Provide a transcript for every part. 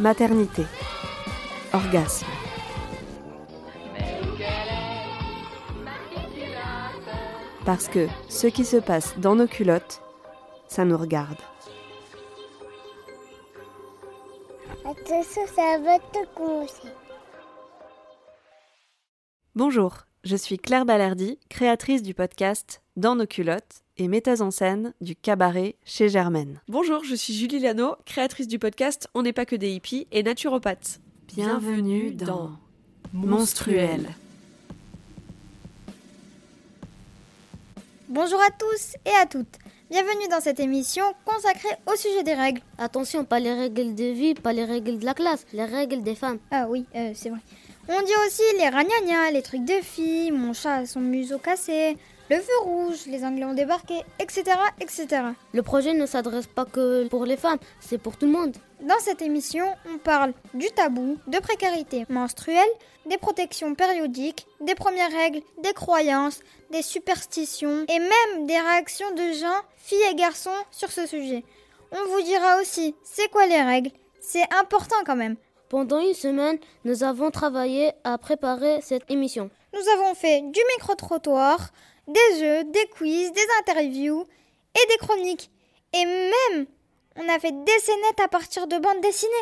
maternité, orgasme. Parce que ce qui se passe dans nos culottes, ça nous regarde. Attention, ça va te commencer. Bonjour, je suis Claire Ballardi, créatrice du podcast Dans nos culottes et metteuse en scène du cabaret chez Germaine. Bonjour, je suis Julie Lano, créatrice du podcast On n'est pas que des hippies et naturopathe. Bienvenue dans Monstruel. Bonjour à tous et à toutes. Bienvenue dans cette émission consacrée au sujet des règles. Attention, pas les règles de vie, pas les règles de la classe, les règles des femmes. Ah oui, euh, c'est vrai. On dit aussi les ragnagnas, les trucs de filles, mon chat a son museau cassé, le feu rouge, les Anglais ont débarqué, etc. etc. Le projet ne s'adresse pas que pour les femmes, c'est pour tout le monde. Dans cette émission, on parle du tabou, de précarité menstruelle, des protections périodiques, des premières règles, des croyances, des superstitions et même des réactions de gens, filles et garçons sur ce sujet. On vous dira aussi c'est quoi les règles, c'est important quand même. Pendant une semaine, nous avons travaillé à préparer cette émission. Nous avons fait du micro-trottoir, des jeux, des quiz, des interviews et des chroniques. Et même, on a fait des scénettes à partir de bandes dessinées.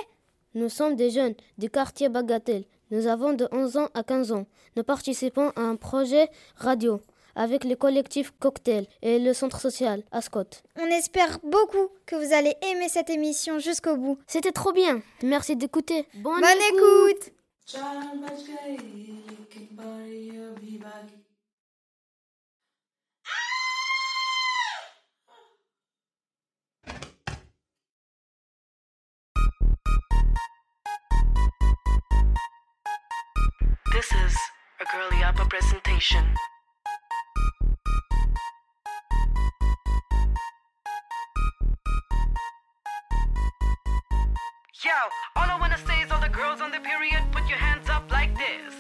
Nous sommes des jeunes du quartier Bagatelle. Nous avons de 11 ans à 15 ans. Nous participons à un projet radio avec le collectif Cocktail et le centre social Ascot. On espère beaucoup que vous allez aimer cette émission jusqu'au bout. C'était trop bien. Merci d'écouter. Bonne, Bonne écoute. This is a Girly Upper presentation. Yo, all I wanna say is all the girls on the period, put your hands up like this.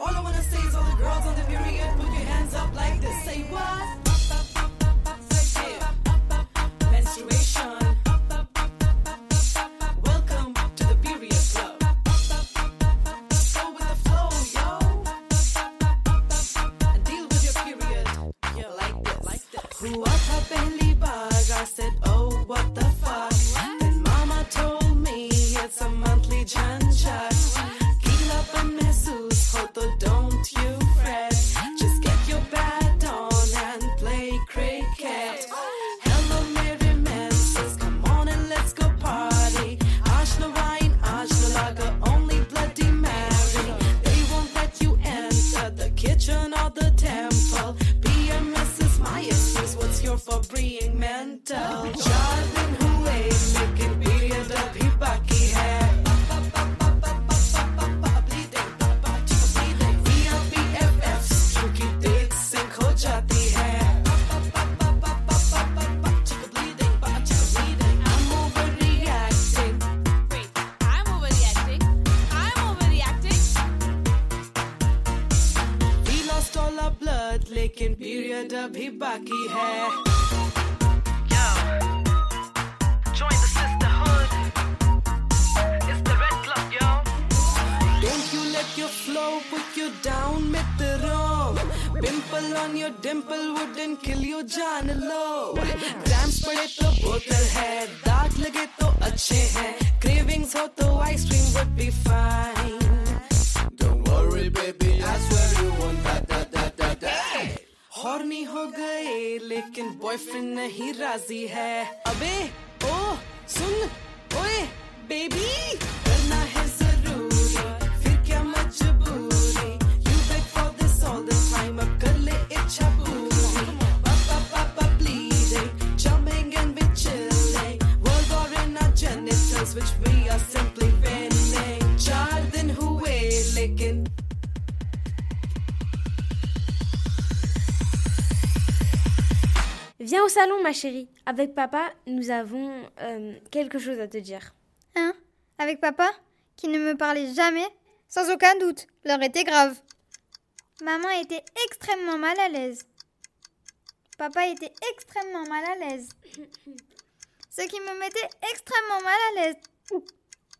All I wanna say is all the girls on the period, put your hands up like this. Say what? Hotel है। दाग लगे तो अच्छे हैं। Cravings हो तो ice cream would be fine don't worry baby I swear you want that that that that horny हो गए लेकिन बॉयफ्रेंड नहीं राज़ी है। अबे ओ सुन ओए बेबी करना है Viens au salon, ma chérie. Avec papa, nous avons euh, quelque chose à te dire. Hein? Avec papa? Qui ne me parlait jamais? Sans aucun doute, l'heure était grave. Maman était extrêmement mal à l'aise. Papa était extrêmement mal à l'aise. Ce qui me mettait extrêmement mal à l'aise.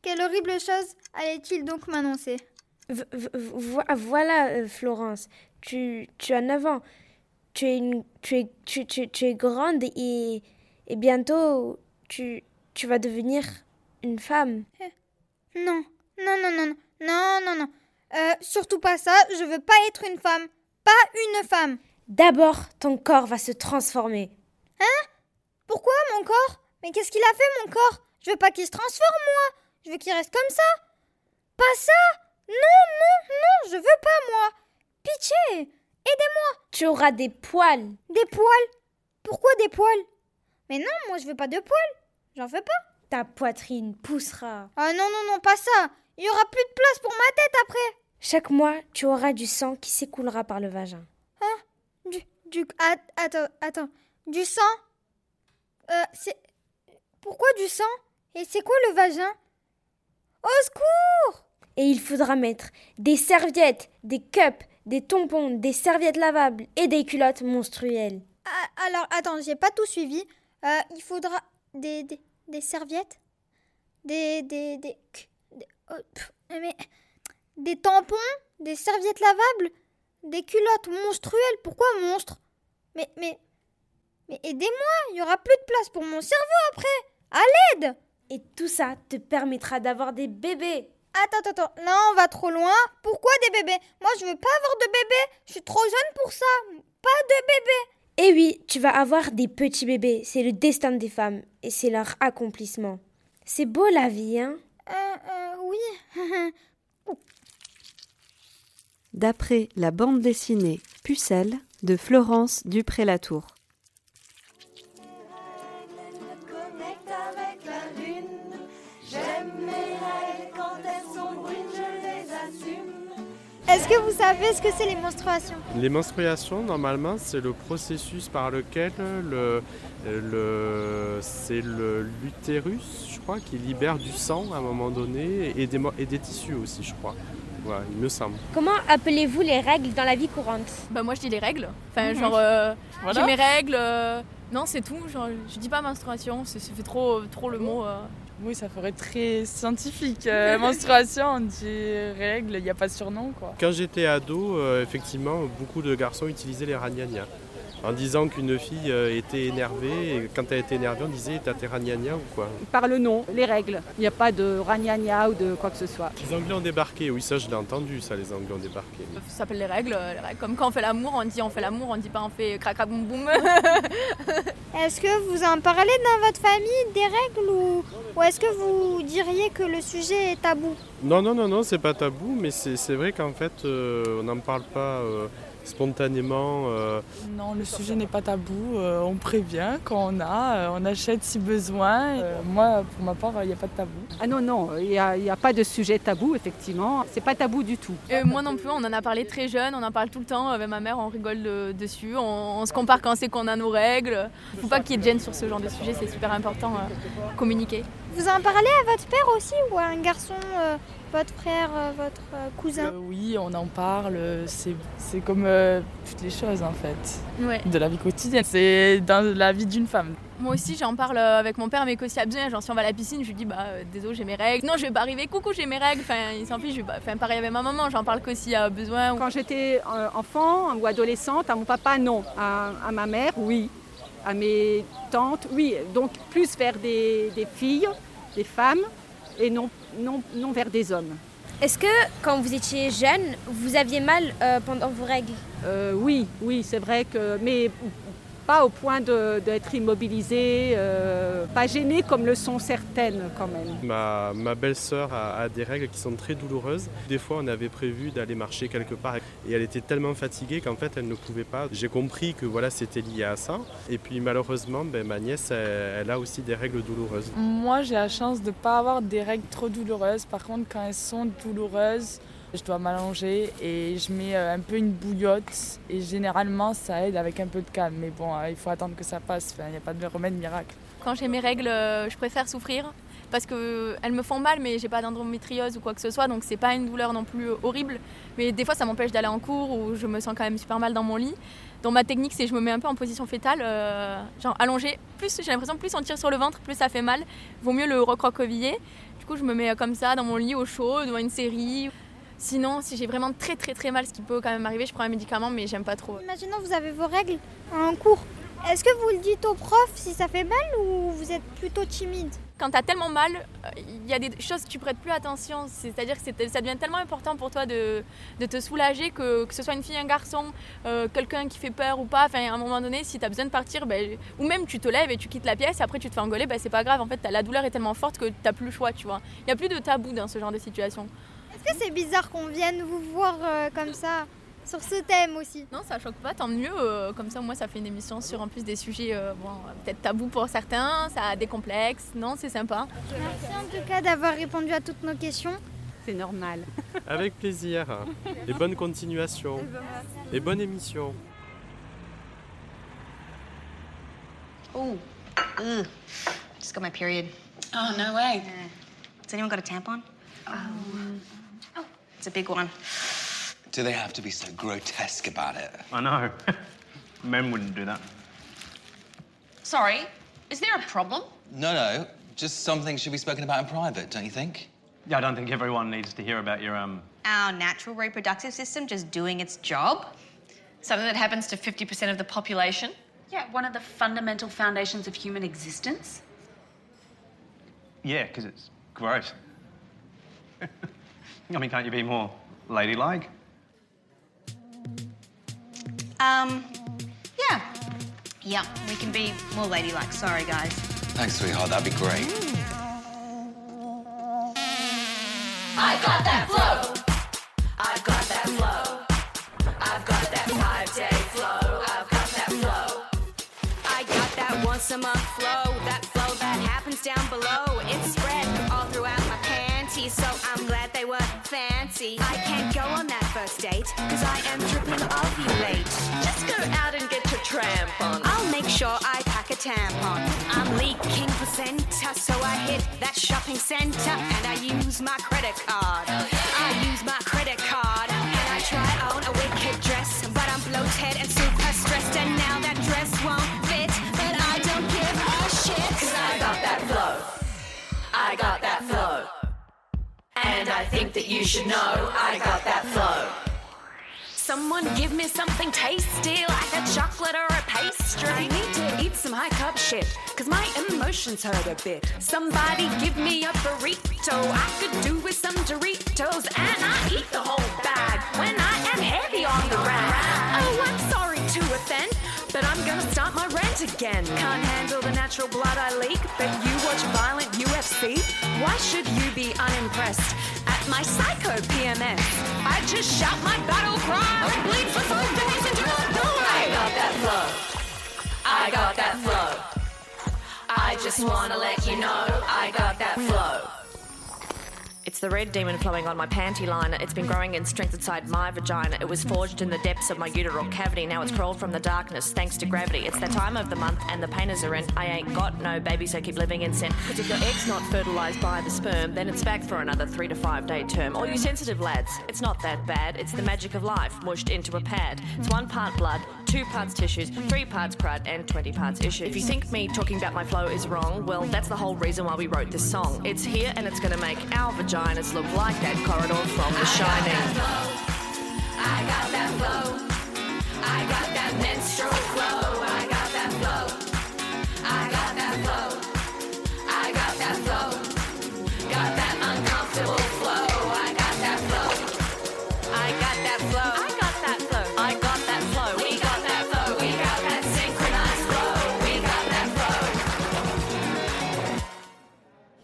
Quelle horrible chose allait-il donc m'annoncer? Voilà, euh, Florence. Tu, tu as 9 ans. Tu es, une, tu es, tu, tu- tu es grande et, et bientôt tu, tu vas devenir une femme. Non, non, non, non, non, non, non, non. Euh, surtout pas ça, je veux pas être une femme. Pas une femme. D'abord, ton corps va se transformer. Hein? Pourquoi mon corps? Mais qu'est-ce qu'il a fait mon corps? Je veux pas qu'il se transforme moi. Je veux qu'il reste comme ça. Pas ça Non, non, non, je veux pas moi. Pitié Aidez-moi Tu auras des poils. Des poils? Pourquoi des poils? Mais non, moi je veux pas de poils. J'en veux pas. Ta poitrine poussera. Ah non, non, non, pas ça. Il y aura plus de place pour ma tête après. Chaque mois, tu auras du sang qui s'écoulera par le vagin. Hein? Du. Du. at- Attends, attends. Du sang? Euh, c'est. Pourquoi du sang? Et c'est quoi le vagin? Au secours Et il faudra mettre des serviettes, des cups, des tampons, des serviettes lavables et des culottes monstruelles. Ah, Alors, attends, j'ai pas tout suivi. Euh, il faudra des, des, des serviettes Des. Des. Des. des- oh, pff, mais. Des tampons Des serviettes lavables Des culottes monstruelles Pourquoi monstre? Mais. Mais. Mais aidez-moi Il y aura plus de place pour mon cerveau après À l'aide Et tout ça te permettra d'avoir des bébés. Attends, attends, attends. Là, on va trop loin. Pourquoi des bébés? Moi, je veux pas avoir de bébés. Je suis trop jeune pour ça. Pas de bébés. Et oui, tu vas avoir des petits bébés. C'est le destin des femmes et c'est leur accomplissement. C'est beau la vie, hein? Euh, euh, oui. D'après la bande dessinée Pucelle de Florence Dupré-Latour. Est-ce que vous savez ce que c'est les menstruations Les menstruations, normalement, c'est le processus par lequel le, le, c'est le- l'utérus, je crois, qui libère du sang à un moment donné et des, et des tissus aussi, je crois. Voilà, il me semble. Comment appelez-vous les règles dans la vie courante? Bah moi je dis les règles. Enfin Mhm. genre euh, Voilà. j'ai mes règles. euh, Non c'est tout. Genre je dis pas menstruation. c'est- Ça fait trop trop le mot. euh. Oui, ça ferait très scientifique. Euh, menstruation, on dit règles, il n'y a pas de surnom quoi. Quand j'étais ado, euh, effectivement, beaucoup de garçons utilisaient les ragnagnas. En disant qu'une fille euh, était énervée, et quand elle était énervée, on disait t'as tes ragnagnas ou quoi Par le nom, les règles. Il n'y a pas de ragnagna ou de quoi que ce soit. Les Anglais ont débarqué, oui, ça je l'ai entendu, ça, les Anglais ont débarqué. Ça s'appelle les règles, les règles. Comme quand on fait l'amour, on dit on fait l'amour, on dit pas on fait crac crac boum boum. Est-ce que vous en parlez dans votre famille des règles ou, ou est-ce que vous diriez que le sujet est tabou? Non, non, non, non, c'est pas tabou, mais c'est c'est vrai qu'en fait, euh, on n'en parle pas euh, spontanément. euh, Non, le sujet n'est pas tabou, euh, on prévient quand on a, euh, on achète si besoin. Euh, moi, pour ma part, il n'y a pas de tabou. Ah non, non, il n'y a, il y a pas de sujet tabou, effectivement. C'est pas tabou du tout. Euh, moi non plus, on en a parlé très jeune, on en parle tout le temps avec ma mère, on rigole de- dessus, on, on se compare quand c'est qu'on a nos règles. Il faut pas qu'il y ait de gêne sur ce genre de sujet, c'est super important euh, communiquer. Vous en parlez à votre père aussi ou à un garçon, euh, votre frère, euh, votre euh, cousin? Euh, oui, on en parle, c'est c'est comme euh, toutes les choses en fait. Ouais. De la vie quotidienne, c'est dans la vie d'une femme. Moi aussi, j'en parle avec mon père, mais qu'aussi a besoin. Genre, si on va à la piscine, je lui dis, bah, euh, désolé, j'ai mes règles. Non, je vais pas arriver, coucou, j'ai mes règles. Enfin, il s'en fiche, je vais pas- Enfin, pareil avec ma maman, j'en parle qu'aussi a besoin. Quand j'étais enfant ou adolescente, à mon papa, non. À, à ma mère, oui. À mes tantes, oui. Donc plus vers des, des filles, des femmes, et non, non, non vers des hommes. Est-ce que quand vous étiez jeune, vous aviez mal euh, pendant vos règles? Euh, oui, oui, c'est vrai que. Mais pas au point de- d'être immobilisée, euh, pas gênée comme le sont certaines quand même. Ma, ma belle-sœur a, a des règles qui sont très douloureuses. Des fois, on avait prévu d'aller marcher quelque part et elle était tellement fatiguée qu'en fait, elle ne pouvait pas. J'ai compris que voilà, c'était lié à ça. Et puis malheureusement, ben, ma nièce, elle, elle a aussi des règles douloureuses. Moi, j'ai la chance de ne pas avoir des règles trop douloureuses. Par contre, quand elles sont douloureuses, je dois m'allonger et je mets euh, un peu une bouillotte. Et généralement, ça aide avec un peu de calme. Mais bon, euh, il faut attendre que ça passe. Il n'y a pas de remède miracle. Quand j'ai mes règles, euh, je préfère souffrir parce qu'elles me font mal, mais j'ai pas d'endométriose ou quoi que ce soit, donc c'est pas une douleur non plus horrible. Mais des fois, ça m'empêche d'aller en cours ou je me sens quand même super mal dans mon lit. Donc ma technique, c'est je me mets un peu en position fétale, genre allongée. Plus j'ai l'impression, plus on tire sur le ventre, plus ça fait mal. Vaut mieux le recroqueviller. Du coup, je me mets comme ça dans mon lit au chaud, devant une série. Sinon, si j'ai vraiment très très très mal, ce qui peut quand même arriver, je prends un médicament, mais j'aime pas trop. Imaginons vous avez vos règles en cours. Est-ce que vous le dites au prof si ça fait mal ou vous êtes plutôt timide? Quand tu as tellement mal, euh, il y a des choses que tu prêtes plus attention. C'est-à-dire que ça devient tellement important pour toi de, de te soulager que que ce soit une fille, un garçon, euh, quelqu'un qui fait peur ou pas. Enfin, à un moment donné, si tu as besoin de partir, ben, ou même tu te lèves et tu quittes la pièce, après tu te fais engueuler, ben, c'est pas grave. En fait, t'as- la douleur est tellement forte que tu n'as plus le choix, tu vois. Il n'y a plus de tabou dans ce genre de situation. Est-ce que c'est bizarre qu'on vienne vous voir euh, comme ça sur ce thème aussi Non, ça choque pas, tant mieux. euh, comme ça, moi, ça fait une émission sur en plus des sujets euh, bon, peut-être tabous pour certains, ça décomplexe. Non, c'est sympa. Merci en tout cas d'avoir répondu à toutes nos questions. C'est normal. Avec plaisir. Et bonne continuation. Et bonne émission. Oh, ugh. Just got my period. Oh, no way. Has anyone got a tampon? Oh, it's a big one. Do they have to be so grotesque about it? I know. Men wouldn't do that. Sorry, is there a problem? No, no. Just something should be spoken about in private, don't you think? Yeah, I don't think everyone needs to hear about your um. Our natural reproductive system just doing its job? Something that happens to 50% of the population? Yeah, one of the fundamental foundations of human existence. Yeah, because it's gross. I mean, can't you be more ladylike? Um, yeah. Yeah, we can be more ladylike. Sorry, guys. Thanks, sweetheart. That'd be great. I got that flow. I've got that flow. I've got that five day flow. I've got that flow. I got that once a month flow, that flow that happens down below. It's spread all throughout my panties, so I'm glad they were fancy. I can't go on that first date, cause I am tripping ovulate. Just go out and get your tramp on. I'll make sure I pack a tampon. I'm leaking placenta, so I hit that shopping center and I use my credit card. I use my credit card and I try on a wicked dress, but I'm bloated and super stressed, and now that dress won't fit. But I don't give a shit. Cause I got that flow. I got that flow. And I think that you should know I got that flow. Someone give me something tasty like a chocolate or a pastry. I need to eat some high carb shit, cause my emotions hurt a bit. Somebody give me a burrito. I could do with some Doritos, and I eat the whole bag when I am heavy on the rag. Oh, I'm sorry to offend, but I'm gonna start my rant again. Can't handle the natural blood I leak, but you watch violent Why should you be unimpressed? At my psycho PMS, I just shout my battle cry and bleed for five days until I die. I got that flow. I got that flow. I just wanna let you know I got that flow. It's the red demon flowing on my panty liner. It's been growing in strength inside my vagina. It was forged in the depths of my uteral cavity. Now it's crawled from the darkness thanks to gravity. It's that time of the month and the painters are in. I ain't got no baby, so keep living in sin. Because if your egg's not fertilized by the sperm, then it's back for another three to five day term. All you sensitive lads, it's not that bad. It's the magic of life mushed into a pad. It's one part blood, two parts tissues, three parts crud, and 20 parts issue. If you think me talking about my flow is wrong, well, that's the whole reason why we wrote this song. It's here and it's gonna make our vaginas look like that corridor from The Shining. I got that flow. I got that flow. I got that flow.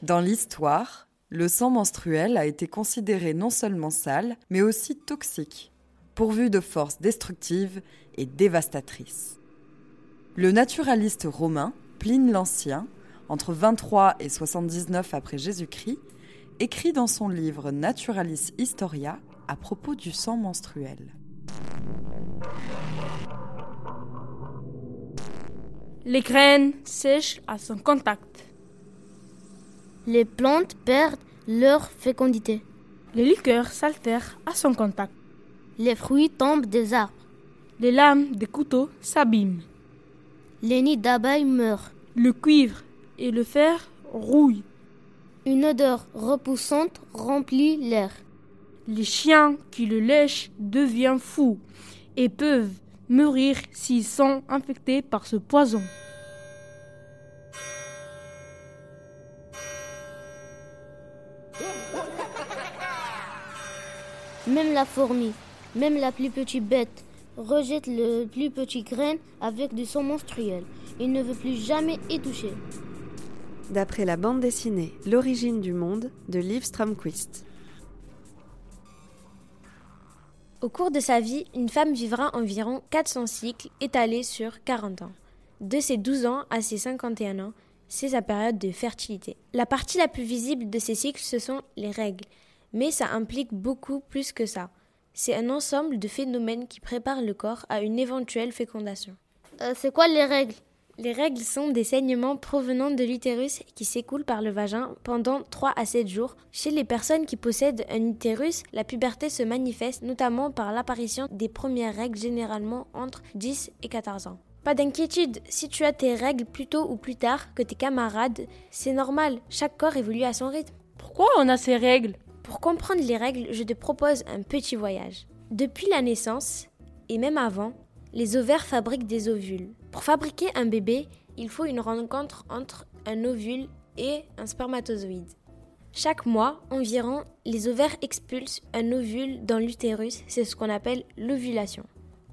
Dans l'histoire, le sang menstruel a été considéré non seulement sale, mais aussi toxique, pourvu de forces destructives et dévastatrices. Le naturaliste romain Pline l'Ancien, entre 23 et 79 après Jésus-Christ, écrit dans son livre Naturalis Historia à propos du sang menstruel. Les graines sèchent à son contact. Les plantes perdent leur fécondité. Les liqueurs s'altèrent à son contact. Les fruits tombent des arbres. Les lames des couteaux s'abîment. Les nids d'abeilles meurent. Le cuivre et le fer rouillent. Une odeur repoussante remplit l'air. Les chiens qui le lèchent deviennent fous et peuvent mourir s'ils sont infectés par ce poison. Même la fourmi, même la plus petite bête, rejette le plus petit grain avec du sang menstruel. Il ne veut plus jamais y toucher. D'après la bande dessinée L'origine du monde de Liv Stromquist. Au cours de sa vie, une femme vivra environ 400 cycles étalés sur 40 ans. De ses 12 ans à ses 51 ans, c'est sa période de fertilité. La partie la plus visible de ces cycles, ce sont les règles. Mais ça implique beaucoup plus que ça. C'est un ensemble de phénomènes qui préparent le corps à une éventuelle fécondation. Euh, c'est quoi les règles? Les règles sont des saignements provenant de l'utérus qui s'écoulent par le vagin pendant 3 à 7 jours. Chez les personnes qui possèdent un utérus, la puberté se manifeste notamment par l'apparition des premières règles généralement entre 10 et 14 ans. Pas d'inquiétude, si tu as tes règles plus tôt ou plus tard que tes camarades, c'est normal, chaque corps évolue à son rythme. Pourquoi on a ces règles? Pour comprendre les règles, je te propose un petit voyage. Depuis la naissance, et même avant, les ovaires fabriquent des ovules. Pour fabriquer un bébé, il faut une rencontre entre un ovule et un spermatozoïde. Chaque mois, environ, les ovaires expulsent un ovule dans l'utérus, c'est ce qu'on appelle l'ovulation.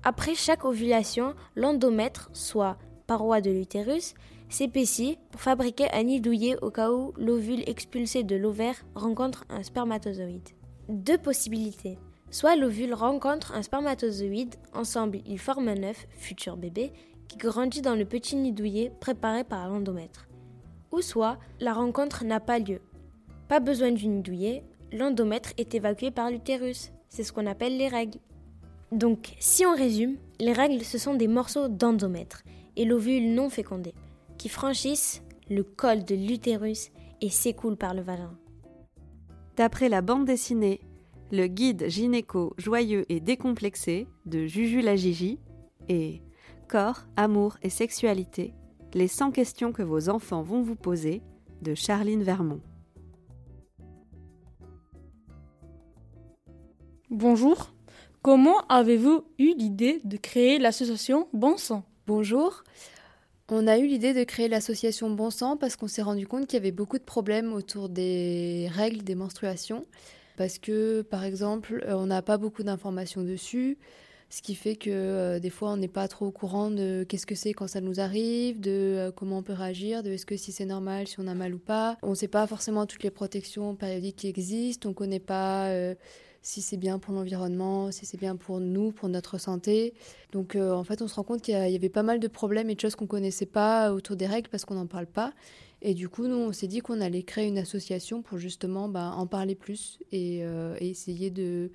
Après chaque ovulation, l'endomètre, soit paroi de l'utérus, s'épaissit pour fabriquer un nid douillet au cas où l'ovule expulsé de l'ovaire rencontre un spermatozoïde. Deux possibilités. Soit l'ovule rencontre un spermatozoïde, ensemble ils forment un œuf, futur bébé, qui grandit dans le petit nid douillet préparé par l'endomètre. Ou soit la rencontre n'a pas lieu. Pas besoin du nid douillet, l'endomètre est évacué par l'utérus. C'est ce qu'on appelle les règles. Donc, si on résume, les règles ce sont des morceaux d'endomètre et l'ovule non fécondé qui franchissent le col de l'utérus et s'écoulent par le vagin. D'après la bande dessinée Le guide gynéco joyeux et décomplexé de Juju la Gigi et Corps, amour et sexualité, les 100 questions que vos enfants vont vous poser de Charline Vermont. Bonjour. Comment avez-vous eu l'idée de créer l'association Bon Sang? Bonjour. On a eu l'idée de créer l'association Bon Sang parce qu'on s'est rendu compte qu'il y avait beaucoup de problèmes autour des règles, des menstruations. Parce que, par exemple, euh, on n'a pas beaucoup d'informations dessus, ce qui fait que euh, des fois on n'est pas trop au courant de qu'est-ce que c'est quand ça nous arrive, de euh, comment on peut réagir, de est-ce que si c'est normal, si on a mal ou pas. On ne sait pas forcément toutes les protections périodiques qui existent, on ne connaît pas si c'est bien pour l'environnement, si c'est bien pour nous, pour notre santé. Donc euh, en fait, on se rend compte qu'il y, avait pas mal de problèmes et de choses qu'on connaissait pas autour des règles parce qu'on n'en parle pas. Et du coup, nous, on s'est dit qu'on allait créer une association pour justement bah, en parler plus et, euh, et essayer de,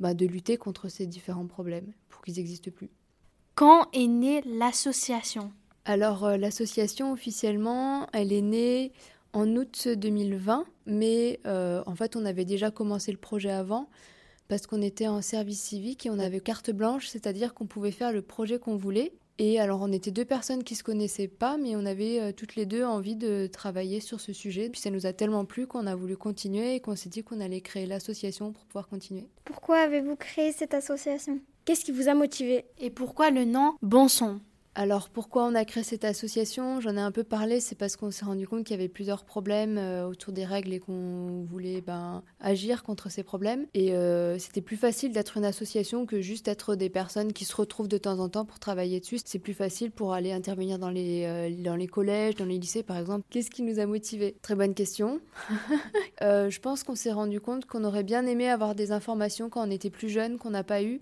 bah, de lutter contre ces différents problèmes pour qu'ils n'existent plus. Quand est née l'association? Alors, euh, l'association, officiellement, elle est née en août 2020, mais euh, en fait, on avait déjà commencé le projet avant parce qu'on était en service civique et on avait carte blanche, c'est-à-dire qu'on pouvait faire le projet qu'on voulait. Et alors, on était deux personnes qui se connaissaient pas, mais on avait euh, toutes les deux envie de travailler sur ce sujet. Puis ça nous a tellement plu qu'on a voulu continuer et qu'on s'est dit qu'on allait créer l'association pour pouvoir continuer. Pourquoi avez-vous créé cette association? Qu'est-ce qui vous a motivé? Et pourquoi le nom Bon Sang Alors pourquoi on a créé cette association? J'en ai un peu parlé, c'est parce qu'on s'est rendu compte qu'il y avait plusieurs problèmes euh, autour des règles et qu'on voulait ben, agir contre ces problèmes. Et euh, c'était plus facile d'être une association que juste être des personnes qui se retrouvent de temps en temps pour travailler dessus. C'est plus facile pour aller intervenir dans les, euh, dans les collèges, dans les lycées par exemple. Qu'est-ce qui nous a motivés? Très bonne question. Je pense qu'on s'est rendu compte qu'on aurait bien aimé avoir des informations quand on était plus jeune qu'on n'a pas eu.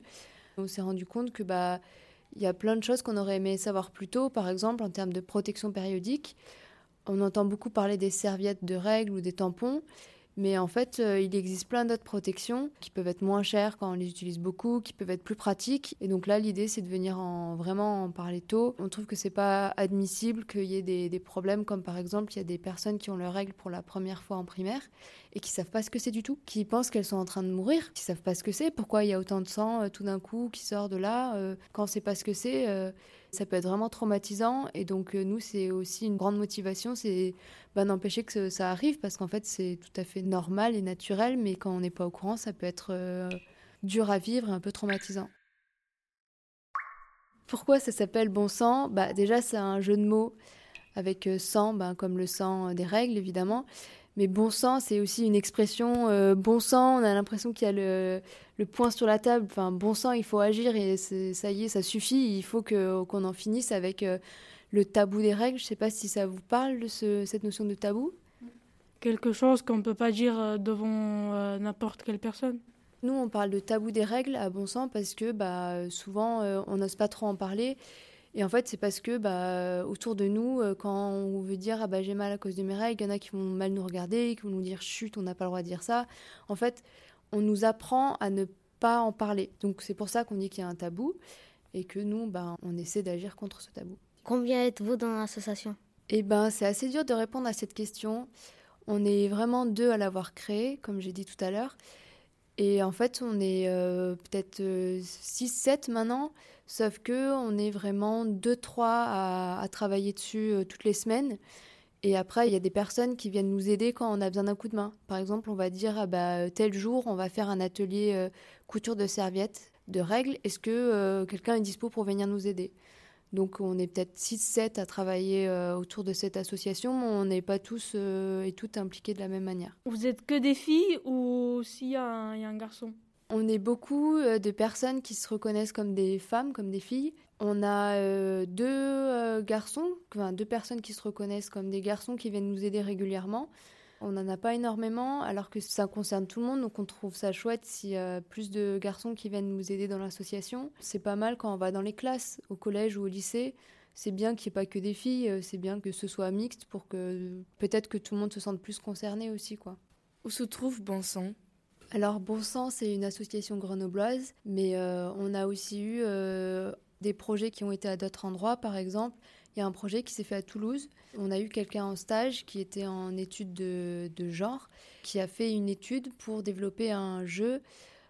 On s'est rendu compte que bah il y a plein de choses qu'on aurait aimé savoir plus tôt, par exemple en termes de protection périodique. On entend beaucoup parler des serviettes de règles ou des tampons, mais en fait, euh, il existe plein d'autres protections qui peuvent être moins chères quand on les utilise beaucoup, qui peuvent être plus pratiques. Et donc là, l'idée, c'est de venir en, vraiment en parler tôt. On trouve que c'est pas admissible qu'il y ait des, problèmes, comme par exemple, il y a des personnes qui ont leurs règles pour la première fois en primaire et qui savent pas ce que c'est du tout, qui pensent qu'elles sont en train de mourir, qui savent pas ce que c'est, pourquoi il y a autant de sang euh, tout d'un coup qui sort de là, euh, quand on sait pas ce que c'est, ça peut être vraiment traumatisant. Et donc euh, nous, c'est aussi une grande motivation, c'est bah, d'empêcher que ce- ça arrive, parce qu'en fait, c'est tout à fait normal et naturel, mais quand on n'est pas au courant, ça peut être euh, dur à vivre et un peu traumatisant. Pourquoi ça s'appelle bon sang? Bah, Déjà, c'est un jeu de mots avec euh, sang, bah, comme le sang des règles, évidemment. Mais bon sang, c'est aussi une expression euh, bon sang. On a l'impression qu'il y a le, le point sur la table. Enfin, bon sang, il faut agir et ça y est, ça suffit. Il faut qu'on en finisse avec euh, le tabou des règles. Je sais pas si ça vous parle de ce- cette notion de tabou. Quelque chose qu'on ne peut pas dire euh, devant euh, n'importe quelle personne. Nous, on parle de tabou des règles à bon sang parce que bah, souvent, on n'ose pas trop en parler. Et en fait, c'est parce que bah, autour de nous, euh, quand on veut dire ah bah, j'ai mal à cause de mes règles, il y en a qui vont mal nous regarder, qui vont nous dire chut, on n'a pas le droit de dire ça. En fait, on nous apprend à ne pas en parler. Donc c'est pour ça qu'on dit qu'il y a un tabou et que nous, bah, on essaie d'agir contre ce tabou. Combien êtes-vous dans l'association? Eh ben, c'est assez dur de répondre à cette question. On est vraiment deux à l'avoir créé, comme j'ai dit tout à l'heure. Et en fait, on est euh, peut-être 6-7 maintenant, sauf que on est vraiment 2-3 à, à travailler dessus euh, toutes les semaines. Et après, il y a des personnes qui viennent nous aider quand on a besoin d'un coup de main. Par exemple, on va dire, ah bah, tel jour, on va faire un atelier euh, couture de serviettes, de règles. Est-ce que euh, quelqu'un est dispo pour venir nous aider? Donc on est peut-être 6-7 à travailler euh, autour de cette association, mais on n'est pas tous euh, et toutes impliqués de la même manière. Vous êtes que des filles ou s'il y a un garçon? On est beaucoup euh, de personnes qui se reconnaissent comme des femmes, comme des filles. On a euh, deux euh, garçons, enfin deux personnes qui se reconnaissent comme des garçons qui viennent nous aider régulièrement. On n'en a pas énormément, alors que ça concerne tout le monde, donc on trouve ça chouette s'il y a plus de garçons qui viennent nous aider dans l'association. C'est pas mal quand on va dans les classes, au collège ou au lycée. C'est bien qu'il n'y ait pas que des filles, c'est bien que ce soit mixte pour que peut-être que tout le monde se sente plus concerné aussi, quoi. Où se trouve Bon Sang Alors Bon Sang, c'est une association grenobloise, mais euh, on a aussi eu euh, des projets qui ont été à d'autres endroits. Par exemple, il y a un projet qui s'est fait à Toulouse. On a eu quelqu'un en stage qui était en étude de, de genre, qui a fait une étude pour développer un jeu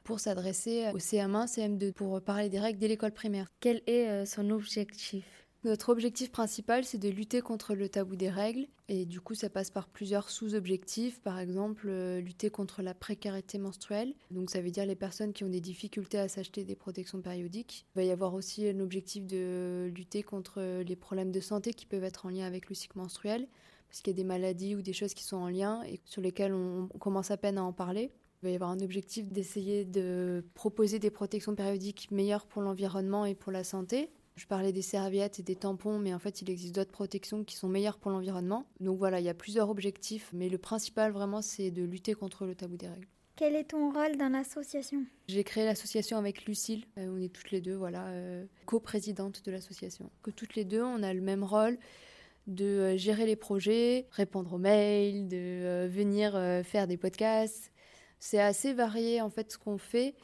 pour s'adresser au CM1, CM2, pour parler des règles dès l'école primaire. Quel est euh, son objectif? Notre objectif principal, c'est de lutter contre le tabou des règles. Et du coup, ça passe par plusieurs sous-objectifs. Par exemple, euh, lutter contre la précarité menstruelle. Donc, ça veut dire les personnes qui ont des difficultés à s'acheter des protections périodiques. Il va y avoir aussi l'objectif de lutter contre les problèmes de santé qui peuvent être en lien avec le cycle menstruel. Parce qu'il y a des maladies ou des choses qui sont en lien et sur lesquelles on commence à peine à en parler. Il va y avoir un objectif d'essayer de proposer des protections périodiques meilleures pour l'environnement et pour la santé. Je parlais des serviettes et des tampons, mais en fait, il existe d'autres protections qui sont meilleures pour l'environnement. Donc voilà, il y a plusieurs objectifs, mais le principal vraiment, c'est de lutter contre le tabou des règles. Quel est ton rôle dans l'association? J'ai créé l'association avec Lucille. Euh, on est toutes les deux, voilà, euh, coprésidentes de l'association. Que toutes les deux, on a le même rôle de euh, gérer les projets, répondre aux mails, de venir faire des podcasts. C'est assez varié en fait ce qu'on fait,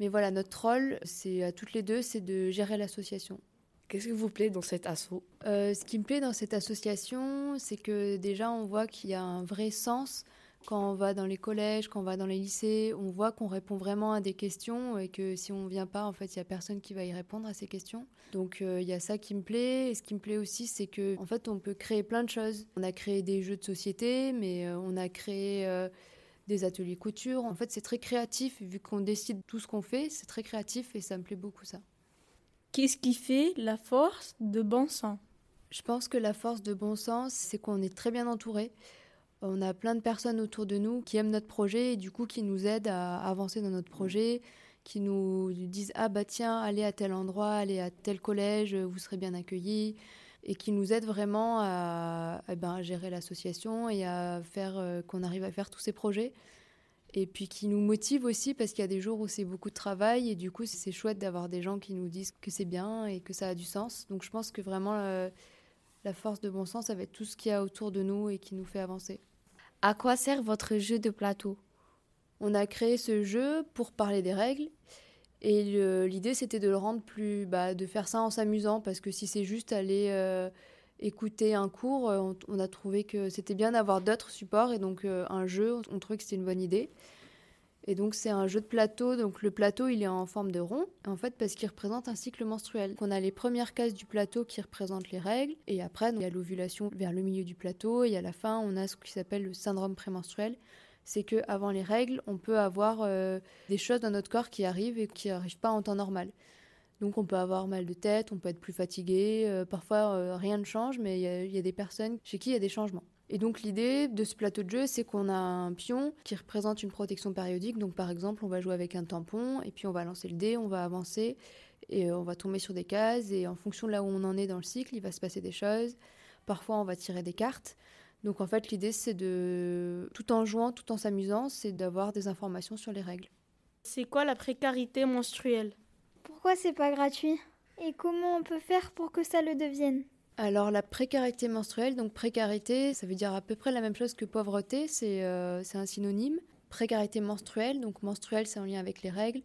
mais voilà, notre rôle, c'est à toutes les deux, c'est de gérer l'association. Qu'est-ce qui vous plaît dans cet assaut Euh, ce qui me plaît dans cette association, c'est que déjà on voit qu'il y a un vrai sens quand on va dans les collèges, quand on va dans les lycées, on voit qu'on répond vraiment à des questions et que si on vient pas, en fait, il y a personne qui va y répondre à ces questions. Donc euh, il y a ça qui me plaît. Et ce qui me plaît aussi, c'est que en fait, on peut créer plein de choses. On a créé des jeux de société, mais euh, on a créé euh, des ateliers couture. En fait, c'est très créatif vu qu'on décide tout ce qu'on fait. C'est très créatif et ça me plaît beaucoup ça. Qu'est-ce qui fait la force de bon sens? Je pense que la force de bon sens, c'est qu'on est très bien entouré. On a plein de personnes autour de nous qui aiment notre projet et du coup qui nous aident à avancer dans notre projet, qui nous disent ah bah tiens allez à tel endroit, allez à tel collège, vous serez bien accueillis et qui nous aident vraiment à, eh ben, gérer l'association et à faire euh, qu'on arrive à faire tous ces projets. Et puis qui nous motivent aussi parce qu'il y a des jours où c'est beaucoup de travail et du coup c'est chouette d'avoir des gens qui nous disent que c'est bien et que ça a du sens. Donc je pense que vraiment euh, la force de bon sens, ça va être tout ce qu'il y a autour de nous et qui nous fait avancer. À quoi sert votre jeu de plateau? On a créé ce jeu pour parler des règles et l'idée c'était de le rendre plus, bah, de faire ça en s'amusant parce que si c'est juste aller euh, écouter un cours, euh, on, a trouvé que c'était bien d'avoir d'autres supports et donc euh, un jeu, on trouvait que c'était une bonne idée. Et donc c'est un jeu de plateau, donc le plateau il est en forme de rond, en fait parce qu'il représente un cycle menstruel. Donc, on a les premières cases du plateau qui représentent les règles, et après il y a l'ovulation vers le milieu du plateau, et à la fin on a ce qui s'appelle le syndrome prémenstruel. C'est que avant les règles, on peut avoir euh, des choses dans notre corps qui arrivent et qui n'arrivent pas en temps normal. Donc on peut avoir mal de tête, on peut être plus fatigué, euh, parfois euh, rien ne change, mais il y y, a des personnes chez qui il y a des changements. Et donc l'idée de ce plateau de jeu, c'est qu'on a un pion qui représente une protection périodique. Donc par exemple, on va jouer avec un tampon, et puis on va lancer le dé, on va avancer, et euh, on va tomber sur des cases, et en fonction de là où on en est dans le cycle, il va se passer des choses. Parfois on va tirer des cartes. Donc en fait l'idée c'est de, tout en jouant, tout en s'amusant, c'est d'avoir des informations sur les règles. C'est quoi la précarité menstruelle? Pourquoi c'est pas gratuit? Et comment on peut faire pour que ça le devienne? Alors la précarité menstruelle, donc précarité, ça veut dire à peu près la même chose que pauvreté, c'est euh, c'est un synonyme. Précarité menstruelle, donc menstruelle c'est en lien avec les règles.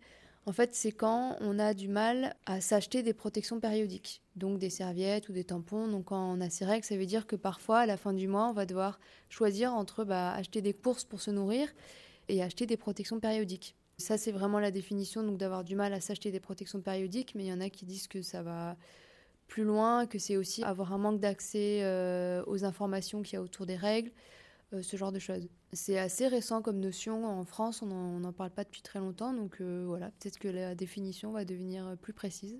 En fait, c'est quand on a du mal à s'acheter des protections périodiques, donc des serviettes ou des tampons. Donc quand on a ces règles, ça veut dire que parfois à la fin du mois, on va devoir choisir entre bah, acheter des courses pour se nourrir et acheter des protections périodiques. Ça, c'est vraiment la définition, donc d'avoir du mal à s'acheter des protections périodiques, mais il y en a qui disent que ça va plus loin, que c'est aussi avoir un manque d'accès euh, aux informations qu'il y a autour des règles, euh, ce genre de choses. C'est assez récent comme notion en France, on n'en parle pas depuis très longtemps, donc euh, voilà, peut-être que la définition va devenir plus précise.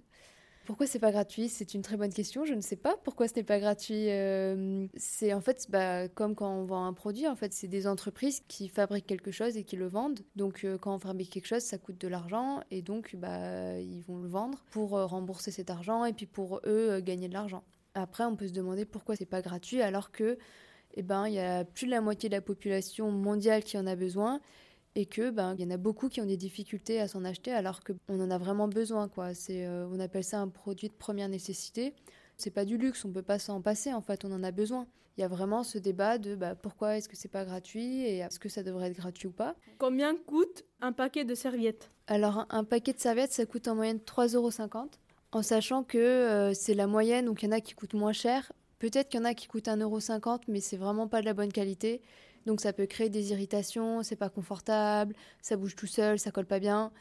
Pourquoi c'est pas gratuit? C'est une très bonne question. Je ne sais pas pourquoi ce n'est pas gratuit. Euh, c'est en fait bah, comme quand on vend un produit. En fait, c'est des entreprises qui fabriquent quelque chose et qui le vendent. Donc, euh, quand on fabrique quelque chose, ça coûte de l'argent et donc bah, ils vont le vendre pour euh, rembourser cet argent et puis pour eux gagner de l'argent. Après, on peut se demander pourquoi c'est pas gratuit alors que eh ben, il y a plus de la moitié de la population mondiale qui en a besoin et que ben il y en a beaucoup qui ont des difficultés à s'en acheter alors que on en a vraiment besoin quoi. C'est euh, on appelle ça un produit de première nécessité. C'est pas du luxe, on peut pas s'en passer en fait, on en a besoin. Il y a vraiment ce débat de bah, pourquoi est-ce que c'est pas gratuit et est-ce que ça devrait être gratuit ou pas. Combien coûte un paquet de serviettes? Alors un, un paquet de serviettes ça coûte en moyenne 3,50 euros en sachant que euh, c'est la moyenne donc il y en a qui coûtent moins cher. Peut-être qu'il y en a qui coûtent 1,50€ mais c'est vraiment pas de la bonne qualité. Donc ça peut créer des irritations, c'est pas confortable, ça bouge tout seul, ça colle pas bien.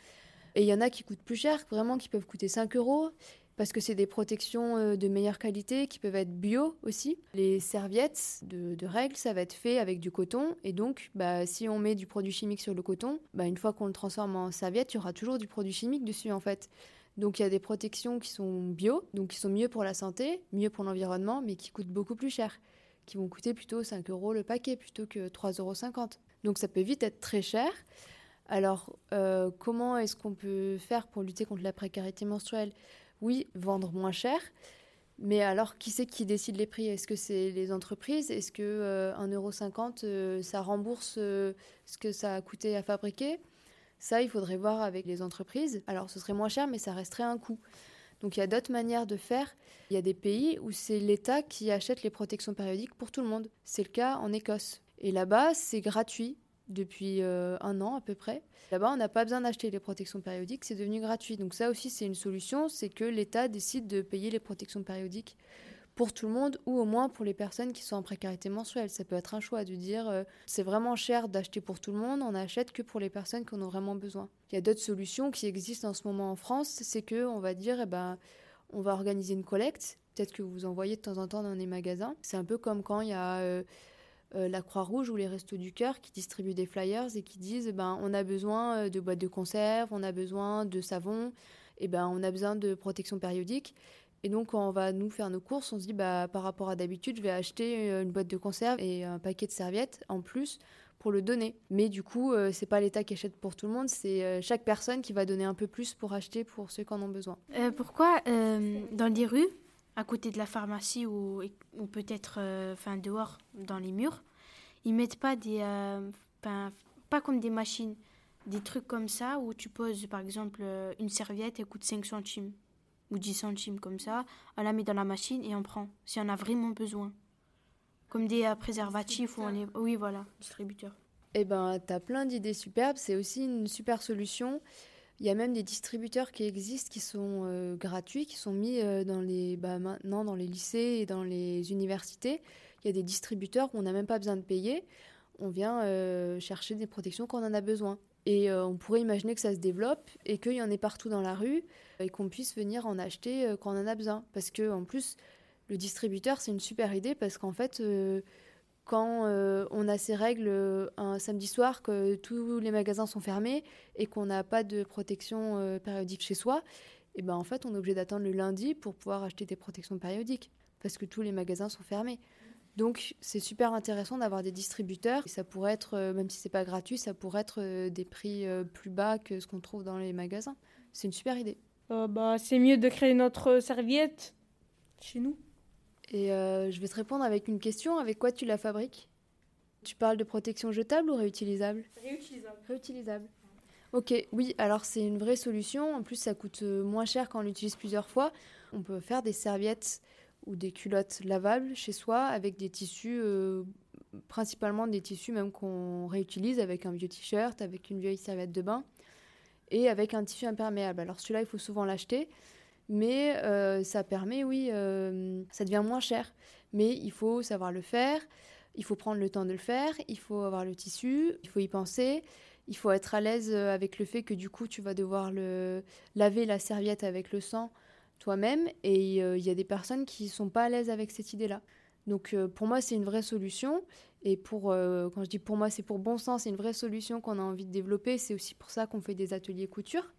Et il y en a qui coûtent plus cher, vraiment qui peuvent coûter 5 euros, parce que c'est des protections euh, de meilleure qualité qui peuvent être bio aussi. Les serviettes de, de règles, ça va être fait avec du coton, et donc bah, si on met du produit chimique sur le coton, bah, une fois qu'on le transforme en serviette, il y aura toujours du produit chimique dessus en fait. Donc il y a des protections qui sont bio, donc qui sont mieux pour la santé, mieux pour l'environnement, mais qui coûtent beaucoup plus cher qui vont coûter plutôt 5 euros le paquet plutôt que 3,50 euros. Donc ça peut vite être très cher. Alors euh, comment est-ce qu'on peut faire pour lutter contre la précarité menstruelle? Oui, vendre moins cher. Mais alors, qui c'est qui décide les prix? Est-ce que c'est les entreprises? Est-ce que euh, 1,50€, euh, ça rembourse euh, ce que ça a coûté à fabriquer? Ça, il faudrait voir avec les entreprises. Alors, ce serait moins cher, mais ça resterait un coût. Donc il y a d'autres manières de faire. Il y a des pays où c'est l'État qui achète les protections périodiques pour tout le monde. C'est le cas en Écosse. Et là-bas, c'est gratuit depuis euh, un an à peu près. Là-bas, on n'a pas besoin d'acheter les protections périodiques, c'est devenu gratuit. Donc ça aussi, c'est une solution, c'est que l'État décide de payer les protections périodiques pour tout le monde ou au moins pour les personnes qui sont en précarité menstruelle. Ça peut être un choix de dire euh, c'est vraiment cher d'acheter pour tout le monde, on n'achète que pour les personnes qui en ont vraiment besoin. Il y a d'autres solutions qui existent en ce moment en France, c'est que on va dire eh ben on va organiser une collecte, peut-être que vous en voyez de temps en temps dans les magasins. C'est un peu comme quand il y a euh, euh, la Croix-Rouge ou les Restos du Cœur qui distribuent des flyers et qui disent eh ben on a besoin de boîtes de conserve, on a besoin de savon et ben on a besoin de protection périodique. Et donc quand on va nous faire nos courses, on se dit bah par rapport à d'habitude, je vais acheter euh, une boîte de conserve et un paquet de serviettes en plus pour le donner. Mais du coup, euh, c'est pas l'État qui achète pour tout le monde, c'est euh, chaque personne qui va donner un peu plus pour acheter pour ceux qui en ont besoin. Euh, pourquoi dans les rues, à côté de la pharmacie ou, ou peut-être enfin, dehors dans les murs, ils mettent pas des. pas comme des machines, des trucs comme ça où tu poses par exemple une serviette et coûte 5 centimes? Ou 10 centimes comme ça, on la met dans la machine et on prend si on a vraiment besoin. Comme des euh, préservatifs ou on. Oui, voilà, distributeur. Eh ben, tu as plein d'idées superbes. C'est aussi une super solution. Il y a même des distributeurs qui existent, qui sont euh, gratuits, qui sont mis euh, dans les, bah, maintenant dans les lycées et dans les universités. Il y a des distributeurs où on n'a même pas besoin de payer. On vient chercher des protections quand on en a besoin. Et euh, on pourrait imaginer que ça se développe et qu'il y en ait partout dans la rue et qu'on puisse venir en acheter euh, quand on en a besoin. Parce que en plus, le distributeur, c'est une super idée parce qu'en fait, euh, quand on a ces règles un samedi soir, que tous les magasins sont fermés et qu'on n'a pas de protection périodique chez soi, et ben en fait, on est obligé d'attendre le lundi pour pouvoir acheter des protections périodiques parce que tous les magasins sont fermés. Donc, c'est super intéressant d'avoir des distributeurs. Et ça pourrait être, euh, même si c'est pas gratuit, ça pourrait être euh, des prix euh, plus bas que ce qu'on trouve dans les magasins. C'est une super idée. Euh, bah, c'est mieux de créer notre serviette chez nous. Et euh, je vais te répondre avec une question. Avec quoi tu la fabriques? Tu parles de protection jetable ou réutilisable? Réutilisable. Réutilisable. Ok, oui, alors c'est une vraie solution. En plus, ça coûte moins cher quand on l'utilise plusieurs fois. On peut faire des serviettes ou des culottes lavables chez soi avec des tissus, euh, principalement des tissus même qu'on réutilise avec un vieux t-shirt, avec une vieille serviette de bain et avec un tissu imperméable. Alors celui-là, il faut souvent l'acheter, mais euh, ça permet, oui, euh, ça devient moins cher. Mais il faut savoir le faire, il faut prendre le temps de le faire, il faut avoir le tissu, il faut y penser, il faut être à l'aise avec le fait que du coup, tu vas devoir le laver la serviette avec le sang toi-même, et euh, il y a des personnes qui sont pas à l'aise avec cette idée-là. Donc euh, pour moi, c'est une vraie solution. Et pour, euh, quand je dis pour moi, c'est pour bon sens, c'est une vraie solution qu'on a envie de développer. C'est aussi pour ça qu'on fait des ateliers couture,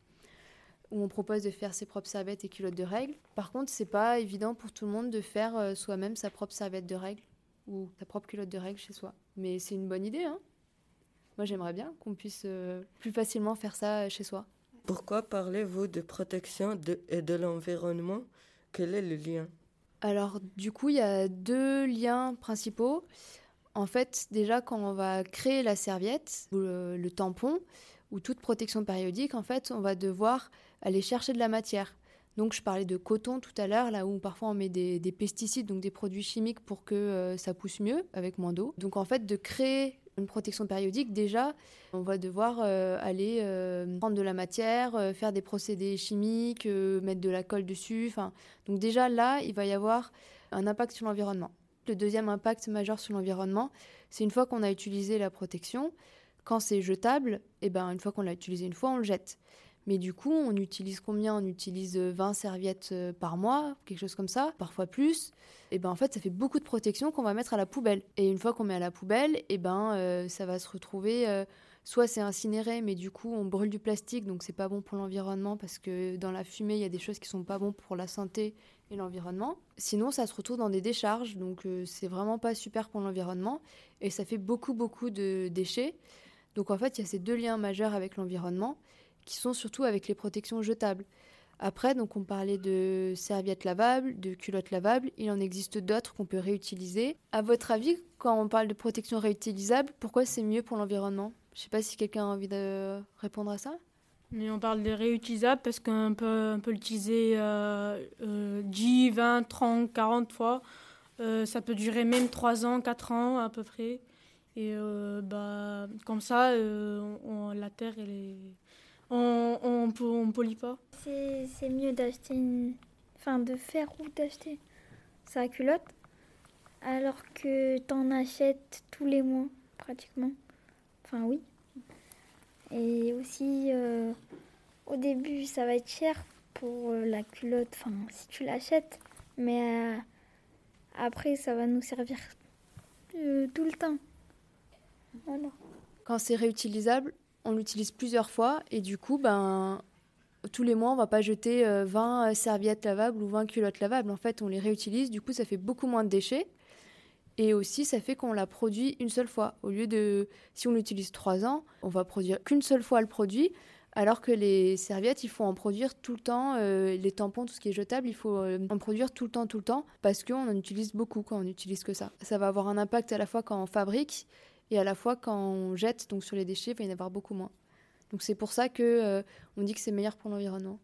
où on propose de faire ses propres serviettes et culottes de règles. Par contre, c'est pas évident pour tout le monde de faire soi-même sa propre serviette de règles ou sa propre culotte de règles chez soi. Mais c'est une bonne idée, hein Moi, j'aimerais bien qu'on puisse plus facilement faire ça chez soi. Pourquoi parlez-vous de protection de- et de l'environnement? Quel est le lien? Alors, du coup, il y a deux liens principaux. En fait, déjà, quand on va créer la serviette ou le, tampon ou toute protection périodique, en fait, on va devoir aller chercher de la matière. Donc, je parlais de coton tout à l'heure, là où parfois on met des, des pesticides, donc des produits chimiques pour que euh, ça pousse mieux avec moins d'eau. Donc, en fait, de créer une protection périodique, déjà, on va devoir euh, aller euh, prendre de la matière, euh, faire des procédés chimiques, mettre de la colle dessus. Donc déjà là, il va y avoir un impact sur l'environnement. Le deuxième impact majeur sur l'environnement, c'est une fois qu'on a utilisé la protection, quand c'est jetable, et ben une fois qu'on l'a utilisé une fois, on le jette. Mais du coup, on utilise combien? On utilise euh, 20 serviettes euh, par mois, quelque chose comme ça, parfois plus. Et ben en fait, ça fait beaucoup de protection qu'on va mettre à la poubelle. Et une fois qu'on met à la poubelle, et ben euh, ça va se retrouver euh, soit c'est incinéré, mais du coup on brûle du plastique, donc c'est pas bon pour l'environnement parce que dans la fumée il y a des choses qui sont pas bon pour la santé et l'environnement. Sinon, ça se retrouve dans des décharges, donc euh, c'est vraiment pas super pour l'environnement et ça fait beaucoup beaucoup de déchets. Donc en fait, il y a ces deux liens majeurs avec l'environnement qui sont surtout avec les protections jetables. Après, donc on parlait de serviettes lavables, de culottes lavables, il en existe d'autres qu'on peut réutiliser. À votre avis, quand on parle de protection réutilisable, pourquoi c'est mieux pour l'environnement? Je sais pas si quelqu'un a envie de répondre à ça. Mais on parle de réutilisable parce qu'on peut, on peut l'utiliser euh, euh, 10, 20, 30, 40 fois. Euh, ça peut durer même 3 ans, 4 ans à peu près. Et euh, bah, comme ça, euh, la terre, elle est... on on, on, pollue pas. C'est c'est mieux d'acheter une. Enfin, de faire ou d'acheter sa culotte alors que t'en achètes tous les mois, pratiquement. Enfin, oui. Et aussi, euh, au début, ça va être cher pour euh, la culotte, enfin, si tu l'achètes. Mais euh, après, ça va nous servir euh, tout le temps. Voilà. Quand c'est réutilisable, on l'utilise plusieurs fois et du coup, ben, tous les mois, on va pas jeter euh, 20 serviettes lavables ou 20 culottes lavables. En fait, on les réutilise. Du coup, ça fait beaucoup moins de déchets. Et aussi, ça fait qu'on la produit une seule fois. Au lieu de, si on l'utilise trois ans, on va produire qu'une seule fois le produit. Alors que les serviettes, il faut en produire tout le temps. euh, les tampons, tout ce qui est jetable, il faut euh, en produire tout le temps, tout le temps. Parce qu'on en utilise beaucoup quand on n'utilise que ça. Ça va avoir un impact à la fois quand on fabrique et à la fois quand on jette. Donc sur les déchets, il va y en avoir beaucoup moins. Donc c'est pour ça que euh, on dit que c'est meilleur pour l'environnement.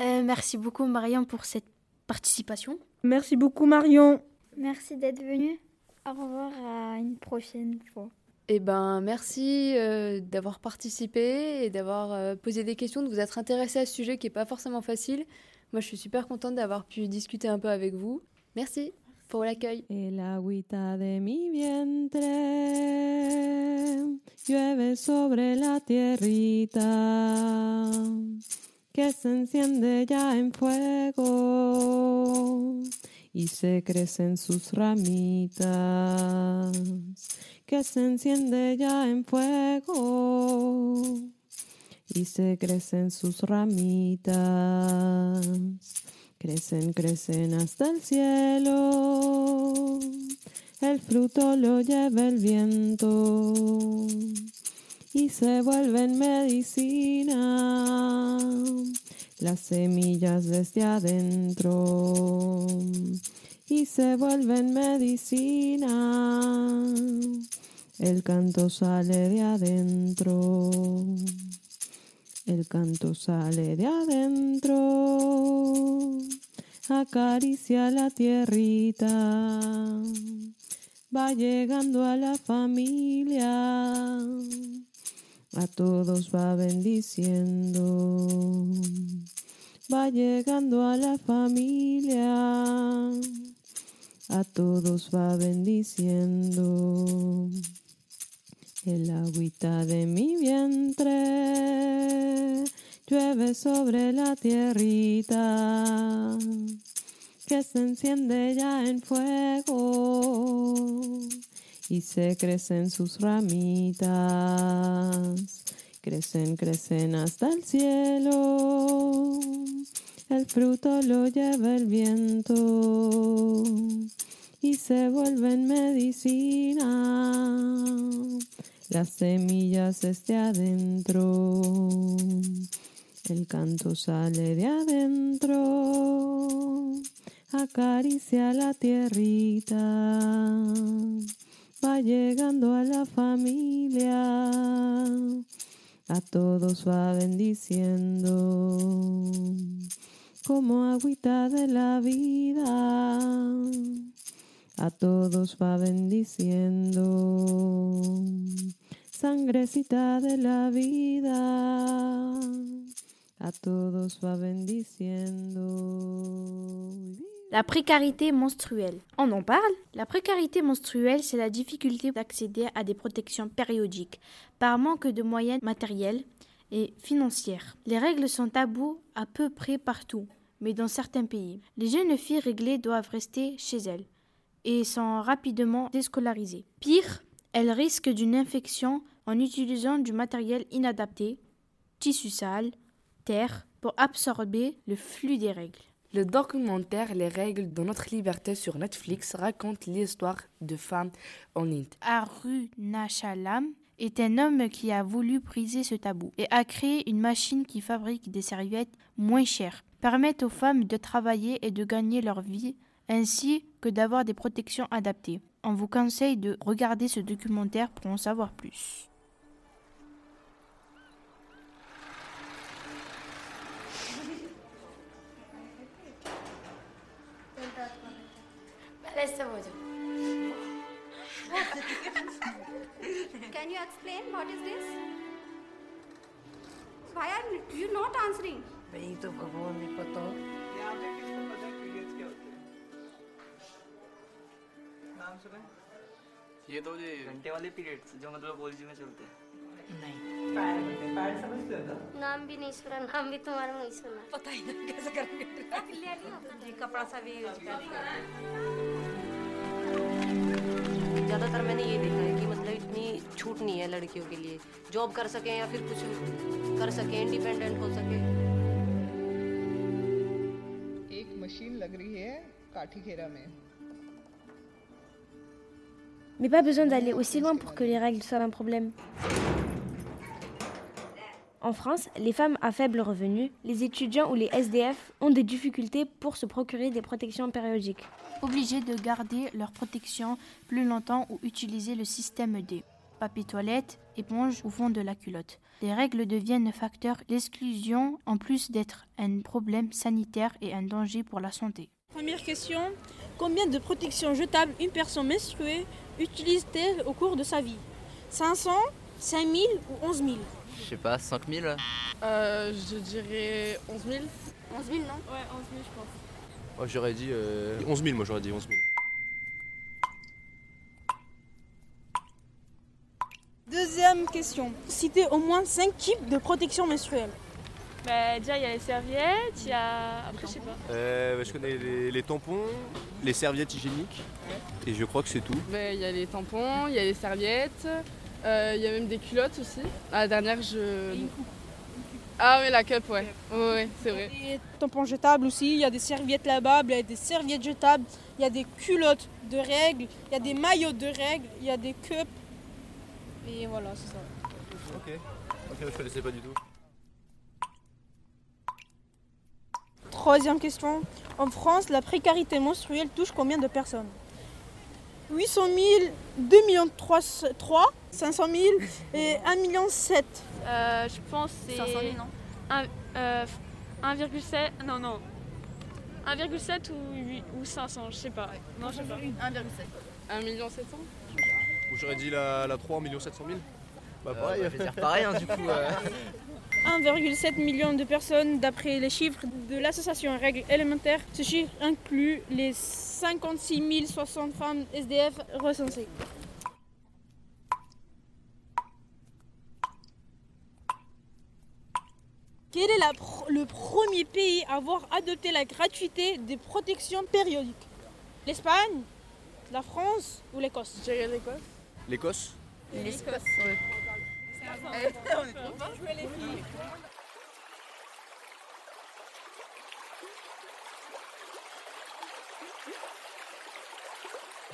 Euh, merci beaucoup Marion pour cette participation. Merci beaucoup Marion. Merci d'être venu. Au revoir à une prochaine fois. Eh ben, merci euh, d'avoir participé et d'avoir euh, posé des questions, de vous être intéressé à ce sujet qui n'est pas forcément facile. Moi, je suis super contente d'avoir pu discuter un peu avec vous. Merci El agüita de mi vientre llueve sobre la tierrita que se enciende ya en fuego y se crecen sus ramitas que se enciende ya en fuego y se crecen sus ramitas Crecen, crecen hasta el cielo. El fruto lo lleva el viento y se vuelven medicina. Las semillas desde adentro y se vuelven medicina. El canto sale de adentro. El canto sale de adentro, acaricia la tierrita, va llegando a la familia, a todos va bendiciendo, va llegando a la familia, a todos va bendiciendo. El agüita de mi vientre. Llueve sobre la tierrita que se enciende ya en fuego y se crecen sus ramitas, crecen, crecen hasta el cielo. El fruto lo lleva el viento y se vuelven medicina las semillas desde adentro. El canto sale de adentro, acaricia la tierrita, va llegando a la familia, a todos va bendiciendo, como agüita de la vida. A todos va bendiciendo. La précarité menstruelle. On en parle? La précarité menstruelle, c'est la difficulté d'accéder à des protections périodiques par manque de moyens matériels et financières. Les règles sont tabous à peu près partout, mais dans certains pays. Les jeunes filles réglées doivent rester chez elles et sont rapidement déscolarisées. Pire, elles risquent d'une infection en utilisant du matériel inadapté, tissu sale, terre, pour absorber le flux des règles. Le documentaire Les règles de notre liberté sur Netflix raconte l'histoire de femmes en Inde. Arunachalam est un homme qui a voulu briser ce tabou et a créé une machine qui fabrique des serviettes moins chères, permettent aux femmes de travailler et de gagner leur vie ainsi que d'avoir des protections adaptées. On vous conseille de regarder ce documentaire pour en savoir plus. Can you explain what is this? Why are you not answering? भाई तो भगवान नहीं पता नाम सुने ये तो जी घंटे वाले पीरियड जो मतलब कॉलेज में चलते हैं। नहीं। पैर पैर नाम भी नहीं सुना नाम भी तुम्हारा नहीं सुना। पता ही नहीं कैसे करेंगे। कपड़ा सा भी यूज़ ज़्यादातर मैंने ये देखा है कि मतलब इतनी छूट नहीं है लड़कियों के लिए। जॉब कर सकें या फिर कुछ कर सकें इंडिपेंडेंट हो सके। एक मशीन लग रही है काठी घेरा में। Mais pas besoin d'aller aussi loin pour que les règles soient un problème. En France, les femmes à faible revenu, les étudiants ou les SDF ont des difficultés pour se procurer des protections périodiques. Obligés de garder leur protection plus longtemps ou utiliser le système D. Papier toilette, éponge ou fond de la culotte. Les règles deviennent un facteur d'exclusion en plus d'être un problème sanitaire et un danger pour la santé. Première question. Combien de protections jetables une personne menstruée utilise-t-elle au cours de sa vie? 500, 5000 ou 11 000 Je sais pas, 5000 Euh, je dirais 11 000. 11 000, non? Ouais, 11 000, je pense. Moi j'aurais dit euh, 11 000, moi j'aurais dit 11 000. Deuxième question. Citez au moins 5 types de protections menstruelles. Bah, déjà, il y a les serviettes, il y a. Après, je sais pas. Euh, bah, je connais les, les tampons, les serviettes hygiéniques, et je crois que c'est tout. Ben, Il y a les tampons, il y a les serviettes, euh, il y a même des culottes aussi. La dernière, je. Ah oui, la cup, ouais. Ouais, ouais, c'est vrai. Des tampons jetables aussi, il y a des serviettes lavables, il y a des serviettes jetables, il y a des culottes de règles, il y a des maillots de règles, il y a des cups. Et voilà, c'est ça. Ok, ok, je connaissais pas du tout. Troisième question. En France, la précarité menstruelle touche combien de personnes? 800 000, 2 millions 3, 500 000 et 1 million 7. Euh, je pense que c'est. 500 000, non? un- euh, 1,7. Non, non. 1,7 ou, ou 500, je sais pas. Non, je sais pas. 1,7. 1 million 700 Ou j'aurais dit la, la 3 en 700 000 Bah Euh, bah, je vais dire pareil, hein, du coup, euh. 1,7 million de personnes d'après les chiffres de l'association Règles élémentaires. Ce chiffre inclut les 56 060 femmes SDF recensées. Quel est la le premier pays à avoir adopté la gratuité des protections périodiques? L'Espagne, la France ou l'Écosse? Je dirais l'Écosse. L'Écosse L'Écosse, ouais. On est trop fort. Jouer les filles.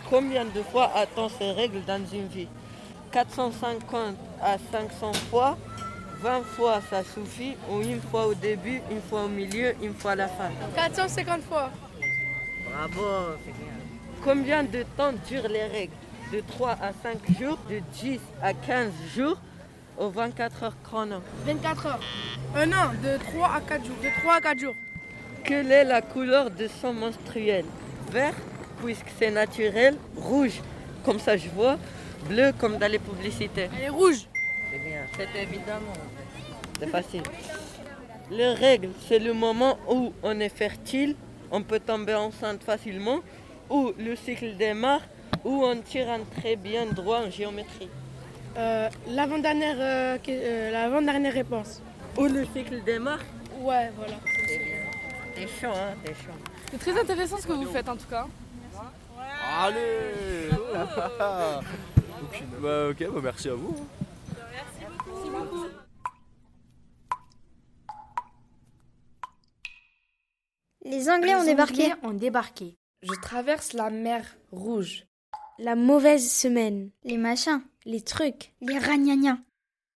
Combien de fois a-t-on ces règles dans une vie? 450 à 500 fois 20 fois ça suffit ou une fois au début, une fois au milieu, une fois à la fin? 450 fois. Bravo Combien de temps durent les règles? De 3 à 5 jours, de 10 à 15 jours ou 24 heures chrono 24 heures. Euh, non, de 3 à 4 jours. De 3 à 4 jours. Quelle est la couleur de sang menstruel? Vert, puisque c'est naturel, rouge, comme ça je vois, bleu comme dans les publicités. Elle est rouge. C'est bien, c'est évidemment. C'est facile. Les règles, c'est le moment où on est fertile, on peut tomber enceinte facilement, où le cycle démarre, où on tire un trait bien droit en géométrie. Euh, l'avant-dernière, euh, euh, l'avant-dernière réponse. Où le cycle démarre Ouais, voilà. C'est bien. T'es chaud, hein, t'es chaud. C'est très intéressant ce que vous faites en tout cas. Allez Aucune- Bah ok, bah merci à vous. Merci beaucoup. Les Anglais ont Les débarqué. Anglais ont débarqué. Je traverse la mer Rouge. La mauvaise semaine. Les machins. Les trucs. Les ragnagnas.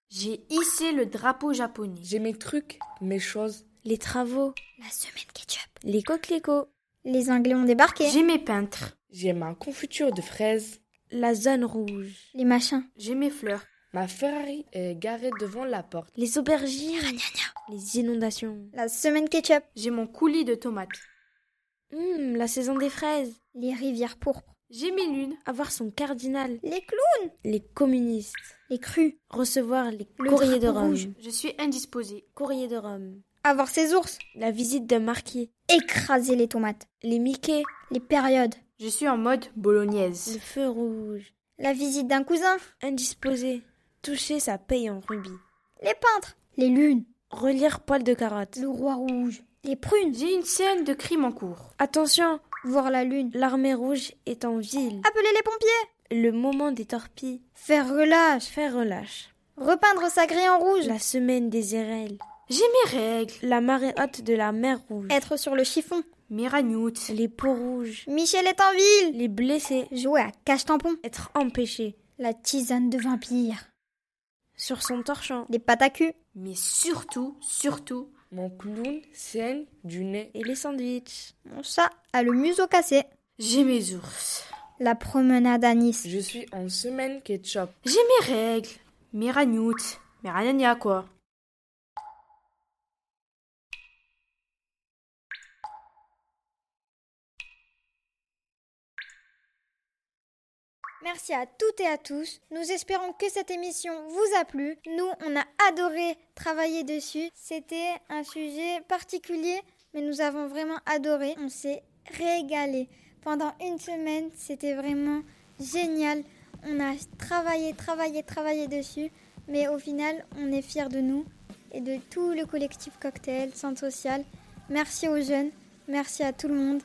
J'ai hissé le drapeau japonais. J'ai mes trucs, mes choses. Les travaux. La semaine ketchup. Les coquelicots. Les Anglais ont débarqué. J'ai mes peintres. J'ai ma confiture de fraises. La zone rouge. Les machins. J'ai mes fleurs. Ma Ferrari est garée devant la porte. Les aubergines. Les inondations. La semaine ketchup. J'ai mon coulis de tomates. Hum, la saison des fraises. Les rivières pourpres. J'ai mes lunes. Avoir son cardinal. Les clowns. Les communistes. Les crues. Recevoir les Le courriers de Rome. rouge. Je suis indisposée. Courrier de Rome. Avoir ses ours. La visite d'un marquis. Écraser les tomates. Les Mickey. Les périodes. Je suis en mode bolognaise. Le feu rouge. La visite d'un cousin. Indisposé. Toucher sa paye en rubis. Les peintres. Les lunes. Relire poil de carotte. Le roi rouge. Les prunes. J'ai une scène de crime en cours. Attention, Voir la lune. l'armée rouge est en ville. Appeler les pompiers. Le moment des torpilles. Faire relâche. Faire relâche. Repeindre sa grille en rouge. La semaine des érelles. J'ai mes règles. La marée haute de la mer rouge. Être sur le chiffon. Miragnout. Les peaux rouges. Michel est en ville. Les blessés. Jouer à cache-tampon. Être empêché. La tisane de vampire. Sur son torchon. Les pâtes à cul. Mais surtout, surtout, Mon clown saigne du nez. et les sandwichs. Mon chat a le museau cassé. J'ai mes ours. La promenade à Nice. Je suis en semaine ketchup. J'ai mes règles. Miragnout. Mais rien n'y a quoi. Merci à toutes et à tous. Nous espérons que cette émission vous a plu. Nous, on a adoré travailler dessus. C'était un sujet particulier, mais nous avons vraiment adoré. On s'est régalé. Pendant une semaine, c'était vraiment génial. On a travaillé, travaillé, travaillé dessus. Mais au final, on est fiers de nous et de tout le collectif Cocktail, Centre Social. Merci aux jeunes, merci à tout le monde.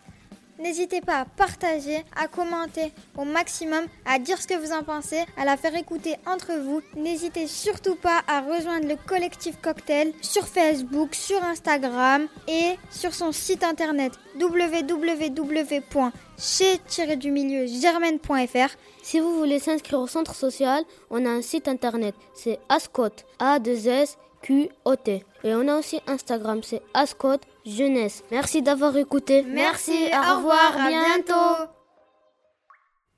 N'hésitez pas à partager, à commenter au maximum, à dire ce que vous en pensez, à la faire écouter entre vous. N'hésitez surtout pas à rejoindre le collectif Cocktail sur Facebook, sur Instagram et sur son site internet www.chez-du-milieu-germaine.fr. Si vous voulez s'inscrire au centre social, on a un site internet, c'est Ascot, a 2 s q o t Et on a aussi Instagram, c'est Ascot Jeunesse. Merci d'avoir écouté. Merci, au revoir, à bientôt.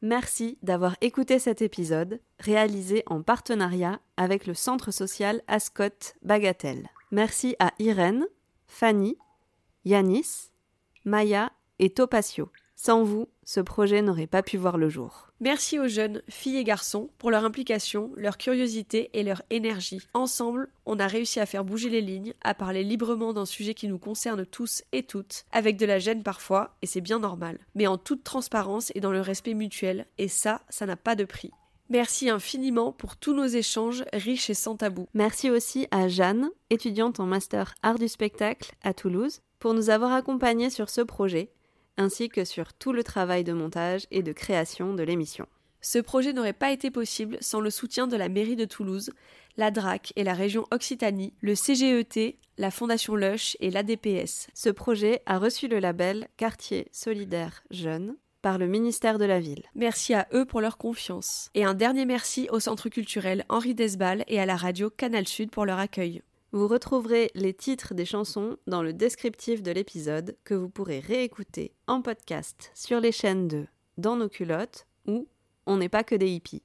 Merci d'avoir écouté cet épisode, réalisé en partenariat avec le centre social Ascot Bagatelle. Merci à Irène, Fanny, Yanis, Maya et Topatio. Sans vous, ce projet n'aurait pas pu voir le jour. Merci aux jeunes, filles et garçons, pour leur implication, leur curiosité et leur énergie. Ensemble, on a réussi à faire bouger les lignes, à parler librement d'un sujet qui nous concerne tous et toutes, avec de la gêne parfois, et c'est bien normal, mais en toute transparence et dans le respect mutuel, et ça, ça n'a pas de prix. Merci infiniment pour tous nos échanges riches et sans tabou. Merci aussi à Jeanne, étudiante en master art du spectacle à Toulouse, pour nous avoir accompagnés sur ce projet, ainsi que sur tout le travail de montage et de création de l'émission. Ce projet n'aurait pas été possible sans le soutien de la mairie de Toulouse, la DRAC et la région Occitanie, le CGET, la Fondation Lush et l'ADPS. Ce projet a reçu le label Quartier solidaire jeune par le ministère de la Ville. Merci à eux pour leur confiance. Et un dernier merci au Centre culturel Henri Desbal et à la radio Canal Sud pour leur accueil. Vous retrouverez les titres des chansons dans le descriptif de l'épisode que vous pourrez réécouter en podcast sur les chaînes de Dans nos culottes ou On n'est pas que des hippies.